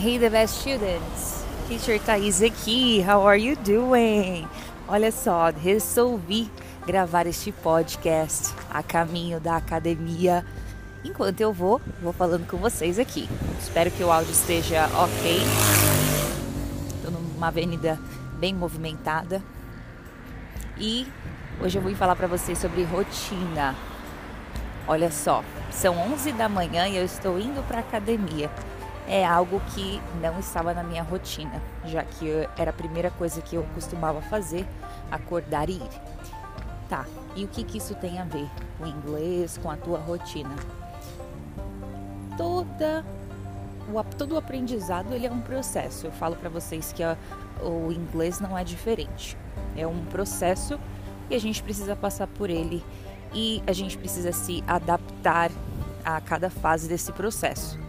Hey, the best students! Teacher Thaís aqui, how are you doing? Olha só, resolvi gravar este podcast a caminho da academia. Enquanto eu vou, vou falando com vocês aqui. Espero que o áudio esteja ok. Estou numa avenida bem movimentada. E hoje eu vou falar para vocês sobre rotina. Olha só, são 11 da manhã e eu estou indo para academia é algo que não estava na minha rotina, já que era a primeira coisa que eu costumava fazer, acordar e ir. Tá, e o que, que isso tem a ver com o inglês, com a tua rotina? Toda o, todo o aprendizado ele é um processo. Eu falo para vocês que a, o inglês não é diferente. É um processo e a gente precisa passar por ele e a gente precisa se adaptar a cada fase desse processo.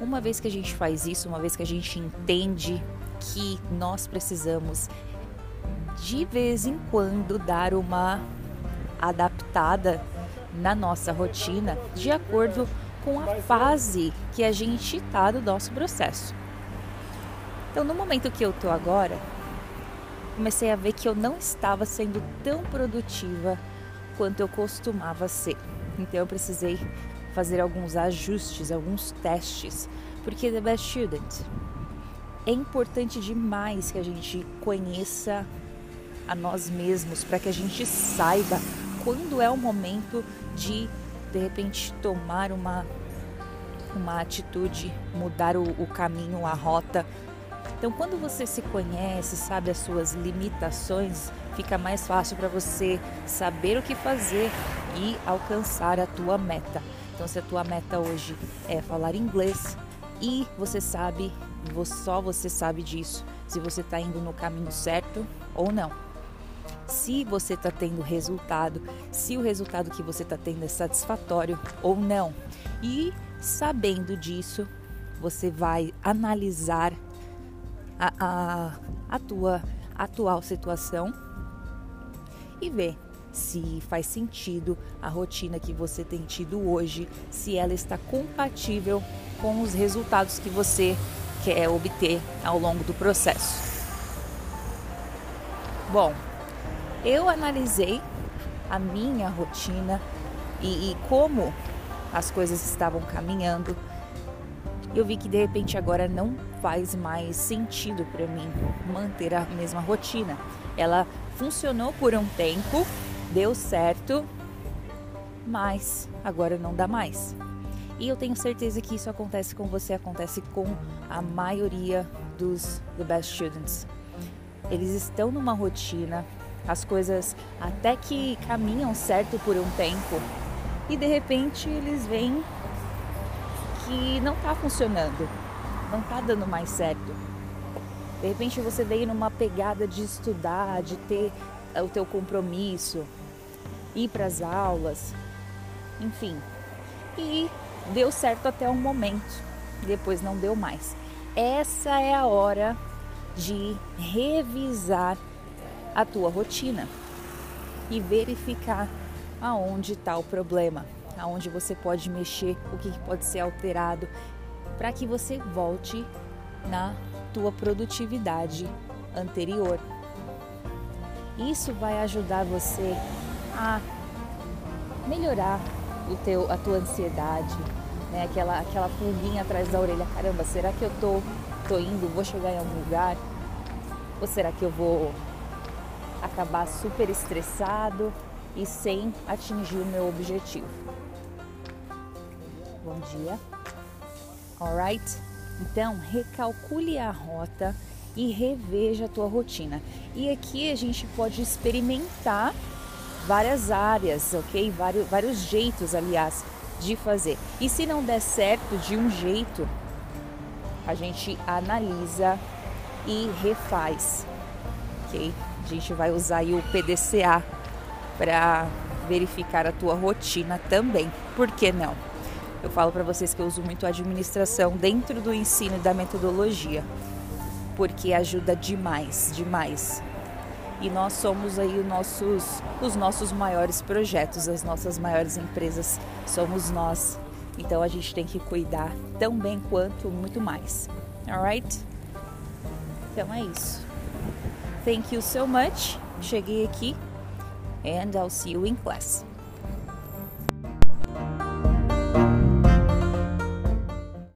Uma vez que a gente faz isso, uma vez que a gente entende que nós precisamos de vez em quando dar uma adaptada na nossa rotina de acordo com a fase que a gente está do nosso processo. Então, no momento que eu tô agora, comecei a ver que eu não estava sendo tão produtiva quanto eu costumava ser. Então, eu precisei fazer alguns ajustes, alguns testes, porque the best student é importante demais que a gente conheça a nós mesmos para que a gente saiba quando é o momento de de repente tomar uma uma atitude, mudar o, o caminho, a rota. Então, quando você se conhece, sabe as suas limitações, fica mais fácil para você saber o que fazer e alcançar a tua meta. Então, se a tua meta hoje é falar inglês e você sabe, só você sabe disso, se você está indo no caminho certo ou não. Se você está tendo resultado, se o resultado que você está tendo é satisfatório ou não. E sabendo disso, você vai analisar a, a, a tua atual situação e ver se faz sentido a rotina que você tem tido hoje, se ela está compatível com os resultados que você quer obter ao longo do processo. Bom, eu analisei a minha rotina e, e como as coisas estavam caminhando. Eu vi que de repente agora não faz mais sentido para mim manter a mesma rotina. Ela funcionou por um tempo, deu certo, mas agora não dá mais. E eu tenho certeza que isso acontece com você, acontece com a maioria dos The Best Students. Eles estão numa rotina, as coisas até que caminham certo por um tempo e de repente eles veem que não está funcionando, não está dando mais certo. De repente você veio numa pegada de estudar, de ter o teu compromisso, ir para as aulas, enfim. E deu certo até um momento, depois não deu mais. Essa é a hora de revisar a tua rotina e verificar aonde está o problema, aonde você pode mexer, o que pode ser alterado, para que você volte na tua produtividade anterior. Isso vai ajudar você a melhorar o teu, a tua ansiedade, né? Aquela, aquela pulguinha atrás da orelha. Caramba, será que eu tô, tô indo, vou chegar em algum lugar? Ou será que eu vou acabar super estressado e sem atingir o meu objetivo? Bom dia. Alright? Então, recalcule a rota e reveja a tua rotina. E aqui a gente pode experimentar várias áreas, ok? Vários, vários jeitos, aliás, de fazer. E se não der certo de um jeito, a gente analisa e refaz, ok? A gente vai usar aí o PDCA para verificar a tua rotina também. Por que não? Eu falo para vocês que eu uso muito a administração dentro do ensino e da metodologia, porque ajuda demais, demais e nós somos aí os nossos, os nossos maiores projetos, as nossas maiores empresas somos nós. Então a gente tem que cuidar tão bem quanto muito mais. Alright? Então é isso. Thank you so much. Cheguei aqui and I'll see you in class.